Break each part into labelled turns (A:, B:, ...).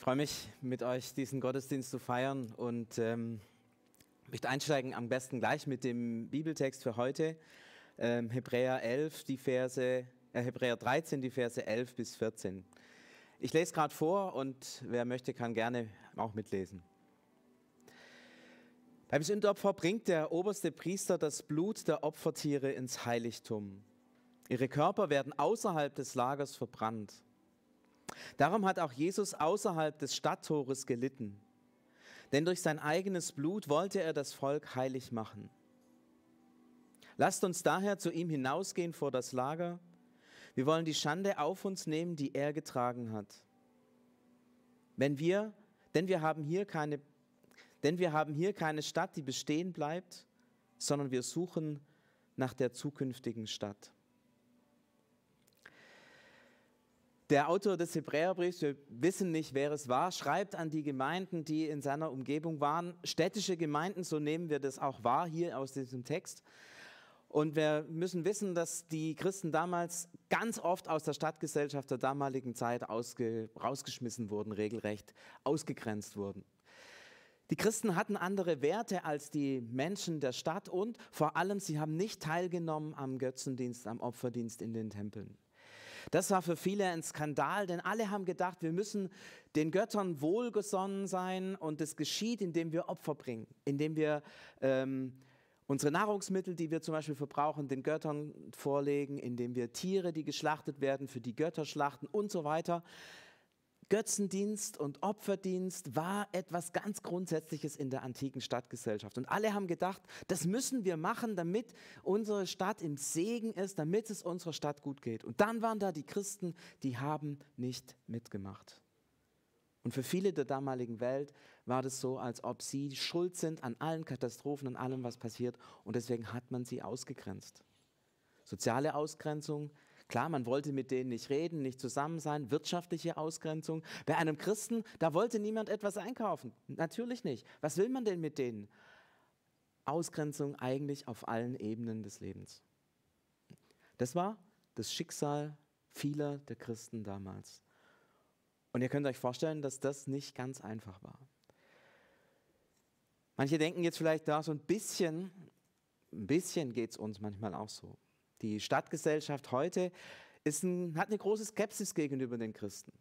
A: freue mich, mit euch diesen Gottesdienst zu feiern und ähm, möchte einsteigen am besten gleich mit dem Bibeltext für heute. Ähm, Hebräer 11, die Verse, äh, Hebräer 13, die Verse 11 bis 14. Ich lese gerade vor und wer möchte, kann gerne auch mitlesen. Beim Sündopfer bringt der oberste Priester das Blut der Opfertiere ins Heiligtum. Ihre Körper werden außerhalb des Lagers verbrannt. Darum hat auch Jesus außerhalb des Stadttores gelitten. Denn durch sein eigenes Blut wollte er das Volk heilig machen. Lasst uns daher zu ihm hinausgehen vor das Lager. Wir wollen die Schande auf uns nehmen, die er getragen hat. Wenn wir, denn wir haben hier keine, denn wir haben hier keine Stadt, die bestehen bleibt, sondern wir suchen nach der zukünftigen Stadt. Der Autor des Hebräerbriefs, wir wissen nicht, wer es war, schreibt an die Gemeinden, die in seiner Umgebung waren. Städtische Gemeinden, so nehmen wir das auch wahr hier aus diesem Text. Und wir müssen wissen, dass die Christen damals ganz oft aus der Stadtgesellschaft der damaligen Zeit ausge, rausgeschmissen wurden, regelrecht ausgegrenzt wurden. Die Christen hatten andere Werte als die Menschen der Stadt und vor allem, sie haben nicht teilgenommen am Götzendienst, am Opferdienst in den Tempeln. Das war für viele ein Skandal, denn alle haben gedacht, wir müssen den Göttern wohlgesonnen sein und das geschieht, indem wir Opfer bringen, indem wir ähm, unsere Nahrungsmittel, die wir zum Beispiel verbrauchen, den Göttern vorlegen, indem wir Tiere, die geschlachtet werden, für die Götter schlachten und so weiter. Götzendienst und Opferdienst war etwas ganz Grundsätzliches in der antiken Stadtgesellschaft. Und alle haben gedacht, das müssen wir machen, damit unsere Stadt im Segen ist, damit es unserer Stadt gut geht. Und dann waren da die Christen, die haben nicht mitgemacht. Und für viele der damaligen Welt war das so, als ob sie schuld sind an allen Katastrophen, an allem, was passiert. Und deswegen hat man sie ausgegrenzt. Soziale Ausgrenzung, Klar, man wollte mit denen nicht reden, nicht zusammen sein, wirtschaftliche Ausgrenzung. Bei einem Christen, da wollte niemand etwas einkaufen. Natürlich nicht. Was will man denn mit denen? Ausgrenzung eigentlich auf allen Ebenen des Lebens. Das war das Schicksal vieler der Christen damals. Und ihr könnt euch vorstellen, dass das nicht ganz einfach war. Manche denken jetzt vielleicht da so ein bisschen, ein bisschen geht es uns manchmal auch so. Die Stadtgesellschaft heute ein, hat eine große Skepsis gegenüber den Christen.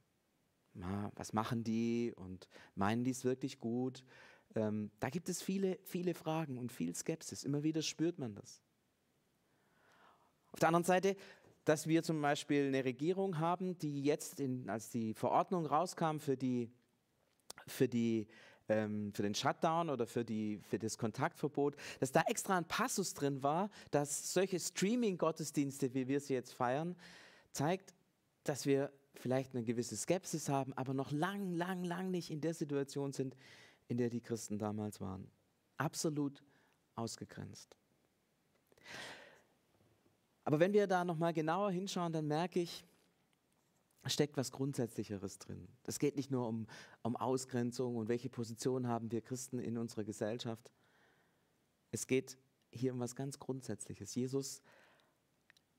A: Na, was machen die und meinen die es wirklich gut? Ähm, da gibt es viele, viele Fragen und viel Skepsis. Immer wieder spürt man das. Auf der anderen Seite, dass wir zum Beispiel eine Regierung haben, die jetzt, in, als die Verordnung rauskam für die, für die ähm, für den Shutdown oder für, die, für das Kontaktverbot, dass da extra ein Passus drin war, dass solche Streaming-Gottesdienste, wie wir sie jetzt feiern, zeigt, dass wir vielleicht eine gewisse Skepsis haben, aber noch lang, lang, lang nicht in der Situation sind, in der die Christen damals waren. Absolut ausgegrenzt. Aber wenn wir da nochmal genauer hinschauen, dann merke ich, steckt was Grundsätzlicheres drin. Es geht nicht nur um, um Ausgrenzung und welche Position haben wir Christen in unserer Gesellschaft. Es geht hier um was ganz Grundsätzliches. Jesus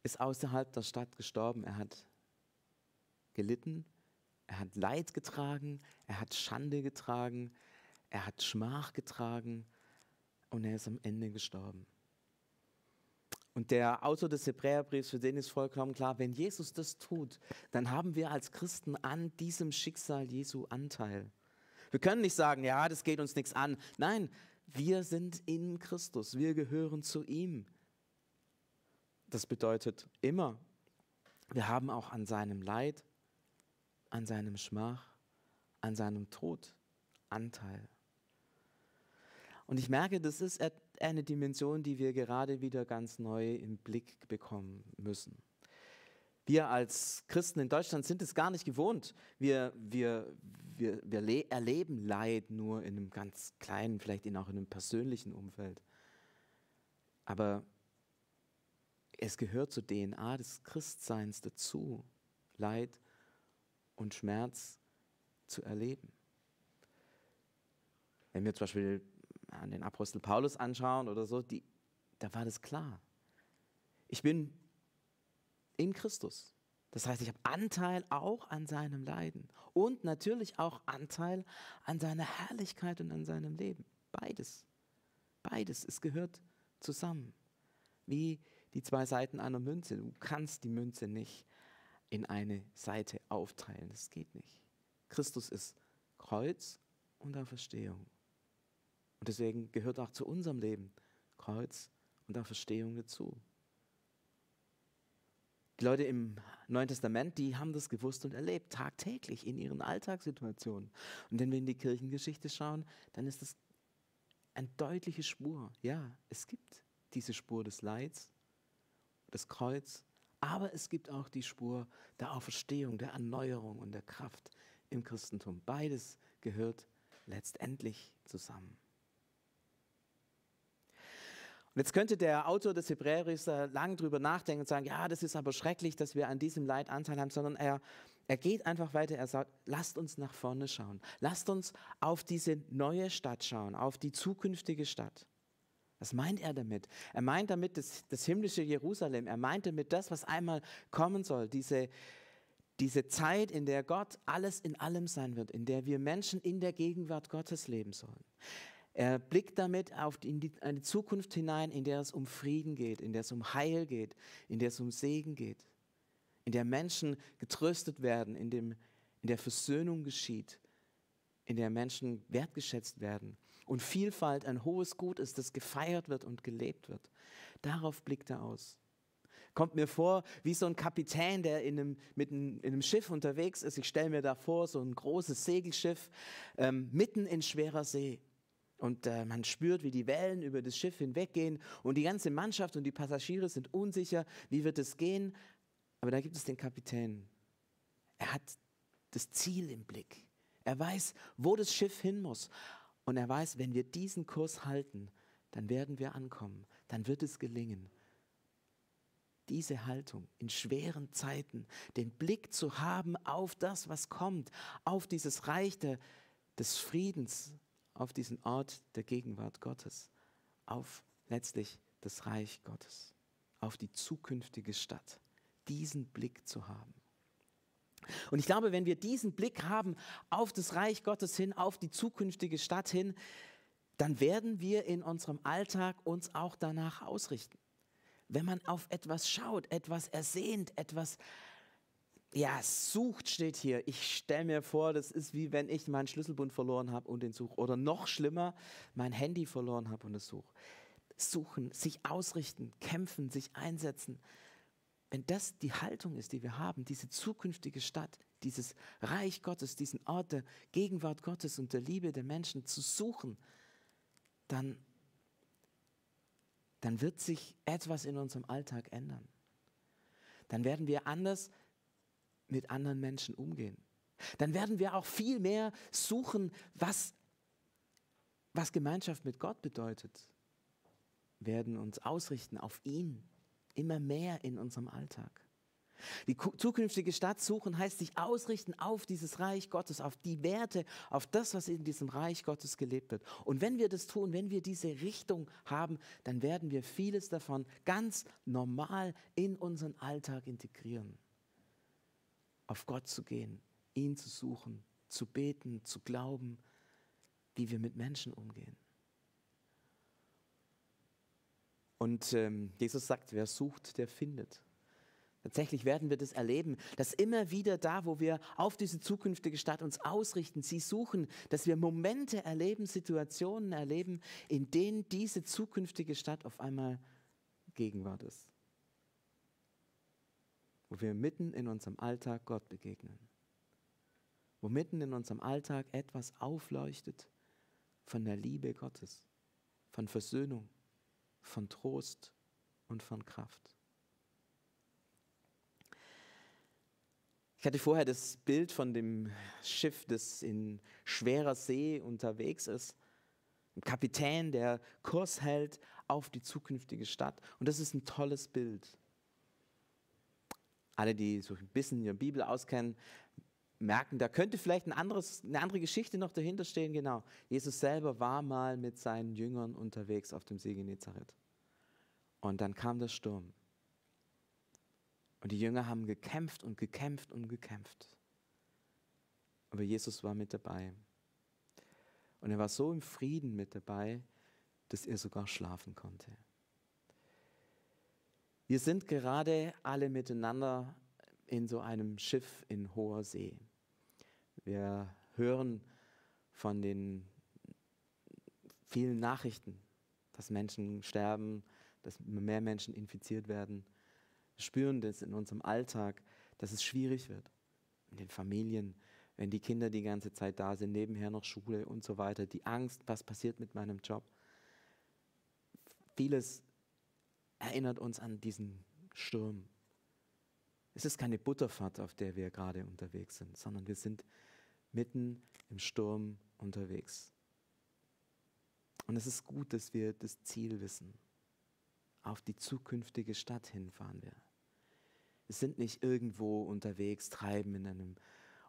A: ist außerhalb der Stadt gestorben. Er hat gelitten, er hat Leid getragen, er hat Schande getragen, er hat Schmach getragen und er ist am Ende gestorben. Und der Autor des Hebräerbriefs, für den ist vollkommen klar, wenn Jesus das tut, dann haben wir als Christen an diesem Schicksal Jesu Anteil. Wir können nicht sagen, ja, das geht uns nichts an. Nein, wir sind in Christus, wir gehören zu ihm. Das bedeutet immer, wir haben auch an seinem Leid, an seinem Schmach, an seinem Tod Anteil. Und ich merke, das ist eine Dimension, die wir gerade wieder ganz neu im Blick bekommen müssen. Wir als Christen in Deutschland sind es gar nicht gewohnt. Wir, wir, wir, wir erleben Leid nur in einem ganz kleinen, vielleicht auch in einem persönlichen Umfeld. Aber es gehört zur DNA des Christseins dazu, Leid und Schmerz zu erleben. Wenn wir zum Beispiel an den Apostel Paulus anschauen oder so, die, da war das klar. Ich bin in Christus. Das heißt, ich habe Anteil auch an seinem Leiden und natürlich auch Anteil an seiner Herrlichkeit und an seinem Leben. Beides. Beides. Es gehört zusammen. Wie die zwei Seiten einer Münze. Du kannst die Münze nicht in eine Seite aufteilen. Das geht nicht. Christus ist Kreuz und Auferstehung. Und deswegen gehört auch zu unserem Leben Kreuz und Auferstehung dazu. Die Leute im Neuen Testament, die haben das gewusst und erlebt, tagtäglich in ihren Alltagssituationen. Und wenn wir in die Kirchengeschichte schauen, dann ist das eine deutliche Spur. Ja, es gibt diese Spur des Leids, des Kreuz, aber es gibt auch die Spur der Auferstehung, der Erneuerung und der Kraft im Christentum. Beides gehört letztendlich zusammen. Und jetzt könnte der Autor des Hebräerbriefs lang drüber nachdenken und sagen, ja, das ist aber schrecklich, dass wir an diesem Leid Anteil haben, sondern er, er geht einfach weiter. Er sagt, lasst uns nach vorne schauen. Lasst uns auf diese neue Stadt schauen, auf die zukünftige Stadt. Was meint er damit? Er meint damit das, das himmlische Jerusalem. Er meint damit das, was einmal kommen soll. Diese, diese Zeit, in der Gott alles in allem sein wird, in der wir Menschen in der Gegenwart Gottes leben sollen. Er blickt damit auf die, eine Zukunft hinein, in der es um Frieden geht, in der es um Heil geht, in der es um Segen geht, in der Menschen getröstet werden, in, dem, in der Versöhnung geschieht, in der Menschen wertgeschätzt werden und Vielfalt ein hohes Gut ist, das gefeiert wird und gelebt wird. Darauf blickt er aus. Kommt mir vor wie so ein Kapitän, der in einem, mit einem, in einem Schiff unterwegs ist. Ich stelle mir da vor, so ein großes Segelschiff ähm, mitten in schwerer See. Und äh, man spürt, wie die Wellen über das Schiff hinweggehen und die ganze Mannschaft und die Passagiere sind unsicher, wie wird es gehen. Aber da gibt es den Kapitän. Er hat das Ziel im Blick. Er weiß, wo das Schiff hin muss. Und er weiß, wenn wir diesen Kurs halten, dann werden wir ankommen. Dann wird es gelingen. Diese Haltung in schweren Zeiten, den Blick zu haben auf das, was kommt, auf dieses Reich der, des Friedens, auf diesen Ort der Gegenwart Gottes, auf letztlich das Reich Gottes, auf die zukünftige Stadt, diesen Blick zu haben. Und ich glaube, wenn wir diesen Blick haben auf das Reich Gottes hin, auf die zukünftige Stadt hin, dann werden wir in unserem Alltag uns auch danach ausrichten. Wenn man auf etwas schaut, etwas ersehnt, etwas ja, sucht steht hier. Ich stelle mir vor, das ist wie wenn ich meinen Schlüsselbund verloren habe und den suche. Oder noch schlimmer, mein Handy verloren habe und es suche. Suchen, sich ausrichten, kämpfen, sich einsetzen. Wenn das die Haltung ist, die wir haben, diese zukünftige Stadt, dieses Reich Gottes, diesen Ort der Gegenwart Gottes und der Liebe der Menschen zu suchen, dann, dann wird sich etwas in unserem Alltag ändern. Dann werden wir anders mit anderen Menschen umgehen. Dann werden wir auch viel mehr suchen, was, was Gemeinschaft mit Gott bedeutet. werden uns ausrichten auf ihn immer mehr in unserem Alltag. Die zukünftige Stadt suchen heißt sich ausrichten auf dieses Reich Gottes, auf die Werte, auf das, was in diesem Reich Gottes gelebt wird. Und wenn wir das tun, wenn wir diese Richtung haben, dann werden wir vieles davon ganz normal in unseren Alltag integrieren auf Gott zu gehen, ihn zu suchen, zu beten, zu glauben, wie wir mit Menschen umgehen. Und ähm, Jesus sagt, wer sucht, der findet. Tatsächlich werden wir das erleben, dass immer wieder da, wo wir auf diese zukünftige Stadt uns ausrichten, sie suchen, dass wir Momente erleben, Situationen erleben, in denen diese zukünftige Stadt auf einmal Gegenwart ist wo wir mitten in unserem Alltag Gott begegnen. Wo mitten in unserem Alltag etwas aufleuchtet von der Liebe Gottes, von Versöhnung, von Trost und von Kraft. Ich hatte vorher das Bild von dem Schiff, das in schwerer See unterwegs ist. Ein Kapitän, der Kurs hält auf die zukünftige Stadt. Und das ist ein tolles Bild. Alle, die so ein bisschen der Bibel auskennen, merken, da könnte vielleicht ein anderes, eine andere Geschichte noch dahinter stehen. Genau, Jesus selber war mal mit seinen Jüngern unterwegs auf dem See Genezareth. Und dann kam der Sturm. Und die Jünger haben gekämpft und gekämpft und gekämpft. Aber Jesus war mit dabei. Und er war so im Frieden mit dabei, dass er sogar schlafen konnte. Wir sind gerade alle miteinander in so einem Schiff in hoher See. Wir hören von den vielen Nachrichten, dass Menschen sterben, dass mehr Menschen infiziert werden. Wir spüren das in unserem Alltag, dass es schwierig wird. In den Familien, wenn die Kinder die ganze Zeit da sind, nebenher noch Schule und so weiter, die Angst, was passiert mit meinem Job. Vieles erinnert uns an diesen Sturm. Es ist keine Butterfahrt, auf der wir gerade unterwegs sind, sondern wir sind mitten im Sturm unterwegs. Und es ist gut, dass wir das Ziel wissen. Auf die zukünftige Stadt hinfahren wir. Wir sind nicht irgendwo unterwegs, treiben in einem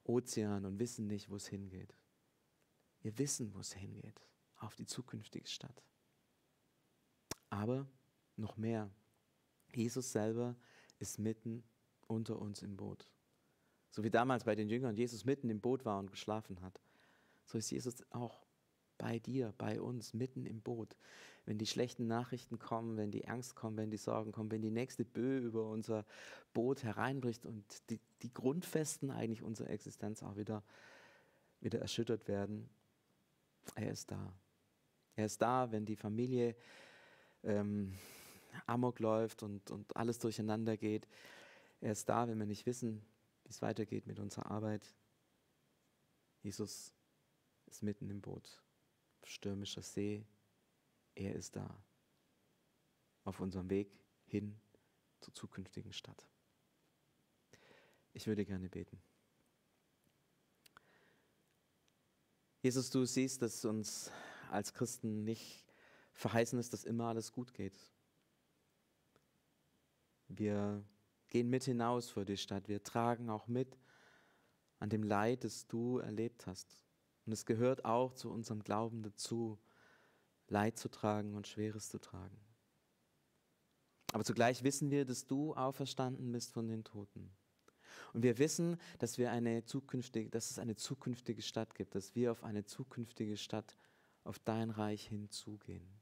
A: Ozean und wissen nicht, wo es hingeht. Wir wissen, wo es hingeht, auf die zukünftige Stadt. Aber noch mehr, Jesus selber ist mitten unter uns im Boot. So wie damals bei den Jüngern Jesus mitten im Boot war und geschlafen hat, so ist Jesus auch bei dir, bei uns, mitten im Boot. Wenn die schlechten Nachrichten kommen, wenn die Angst kommt, wenn die Sorgen kommen, wenn die nächste Böe über unser Boot hereinbricht und die, die Grundfesten eigentlich unserer Existenz auch wieder, wieder erschüttert werden, er ist da. Er ist da, wenn die Familie ähm, amok läuft und, und alles durcheinander geht. Er ist da, wenn wir nicht wissen, wie es weitergeht mit unserer Arbeit. Jesus ist mitten im Boot stürmischer See. Er ist da. Auf unserem Weg hin zur zukünftigen Stadt. Ich würde gerne beten. Jesus, du siehst, dass uns als Christen nicht verheißen ist, dass immer alles gut geht. Wir gehen mit hinaus vor die Stadt. Wir tragen auch mit an dem Leid, das du erlebt hast. Und es gehört auch zu unserem Glauben dazu, Leid zu tragen und Schweres zu tragen. Aber zugleich wissen wir, dass du auferstanden bist von den Toten. Und wir wissen, dass, wir eine zukünftige, dass es eine zukünftige Stadt gibt, dass wir auf eine zukünftige Stadt, auf dein Reich hinzugehen.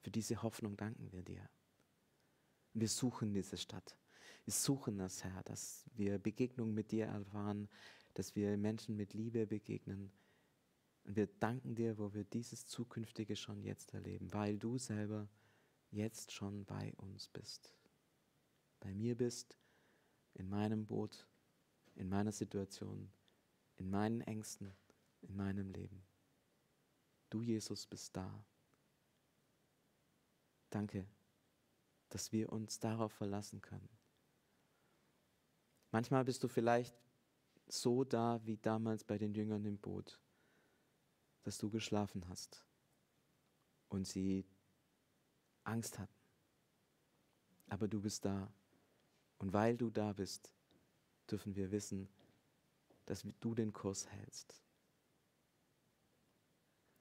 A: Für diese Hoffnung danken wir dir. Wir suchen diese Stadt. Wir suchen das, Herr, dass wir Begegnung mit dir erfahren, dass wir Menschen mit Liebe begegnen. Und wir danken dir, wo wir dieses Zukünftige schon jetzt erleben, weil du selber jetzt schon bei uns bist. Bei mir bist, in meinem Boot, in meiner Situation, in meinen Ängsten, in meinem Leben. Du, Jesus, bist da. Danke, dass wir uns darauf verlassen können. Manchmal bist du vielleicht so da wie damals bei den Jüngern im Boot, dass du geschlafen hast und sie Angst hatten. Aber du bist da. Und weil du da bist, dürfen wir wissen, dass du den Kurs hältst.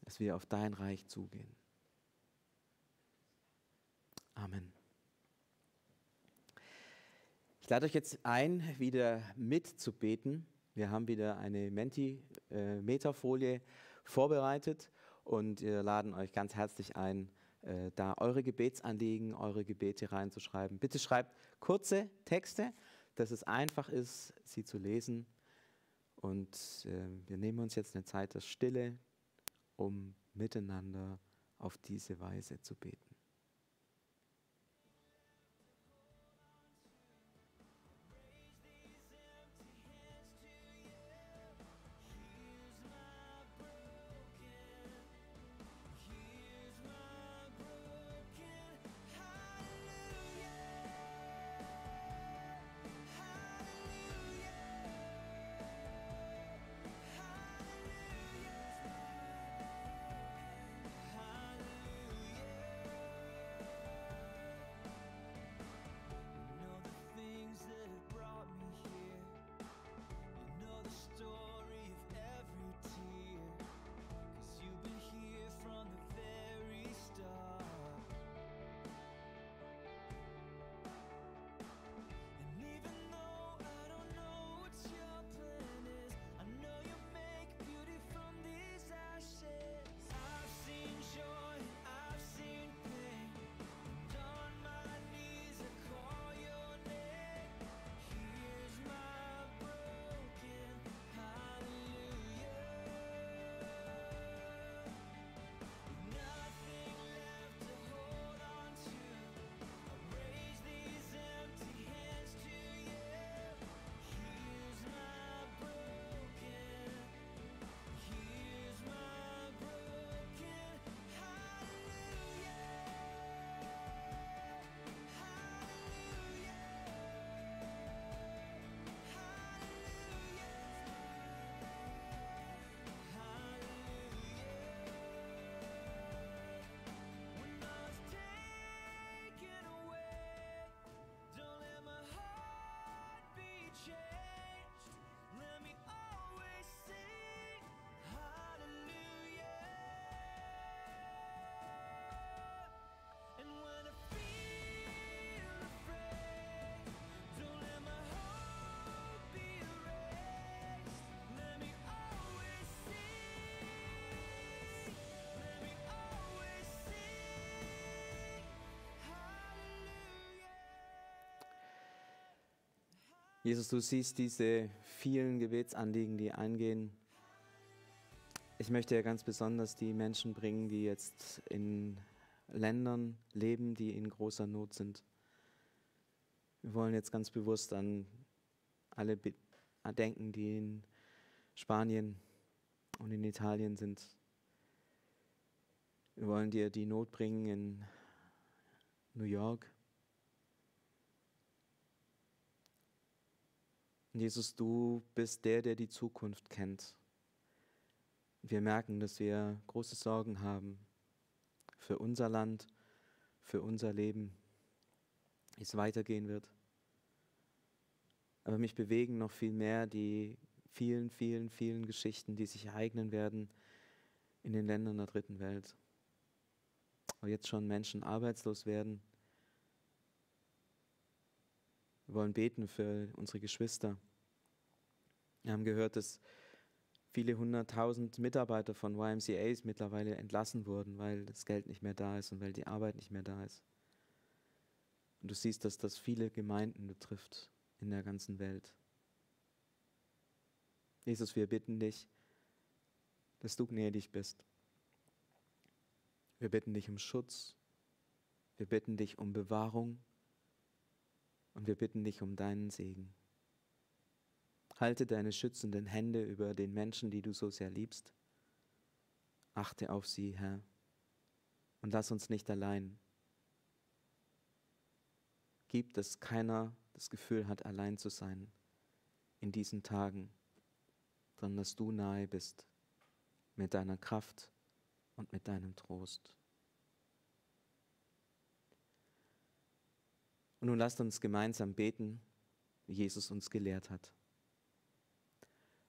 A: Dass wir auf dein Reich zugehen. Amen. Ich lade euch jetzt ein, wieder mitzubeten. Wir haben wieder eine Menti-Metafolie äh, vorbereitet und wir laden euch ganz herzlich ein, äh, da eure Gebetsanliegen, eure Gebete reinzuschreiben. Bitte schreibt kurze Texte, dass es einfach ist, sie zu lesen. Und äh, wir nehmen uns jetzt eine Zeit der Stille, um miteinander auf diese Weise zu beten. Jesus, du siehst diese vielen Gebetsanliegen, die eingehen. Ich möchte ja ganz besonders die Menschen bringen, die jetzt in Ländern leben, die in großer Not sind. Wir wollen jetzt ganz bewusst an alle denken, die in Spanien und in Italien sind. Wir wollen dir die Not bringen in New York. Jesus, du bist der, der die Zukunft kennt. Wir merken, dass wir große Sorgen haben für unser Land, für unser Leben, wie es weitergehen wird. Aber mich bewegen noch viel mehr die vielen, vielen, vielen Geschichten, die sich ereignen werden in den Ländern der dritten Welt. Wo jetzt schon Menschen arbeitslos werden. Wir wollen beten für unsere Geschwister. Wir haben gehört, dass viele hunderttausend Mitarbeiter von YMCAs mittlerweile entlassen wurden, weil das Geld nicht mehr da ist und weil die Arbeit nicht mehr da ist. Und du siehst, dass das viele Gemeinden betrifft in der ganzen Welt. Jesus, wir bitten dich, dass du gnädig bist. Wir bitten dich um Schutz. Wir bitten dich um Bewahrung. Und wir bitten dich um deinen Segen. Halte deine schützenden Hände über den Menschen, die du so sehr liebst. Achte auf sie, Herr, und lass uns nicht allein. Gib, dass keiner das Gefühl hat, allein zu sein in diesen Tagen, sondern dass du nahe bist mit deiner Kraft und mit deinem Trost. Und nun lasst uns gemeinsam beten, wie Jesus uns gelehrt hat.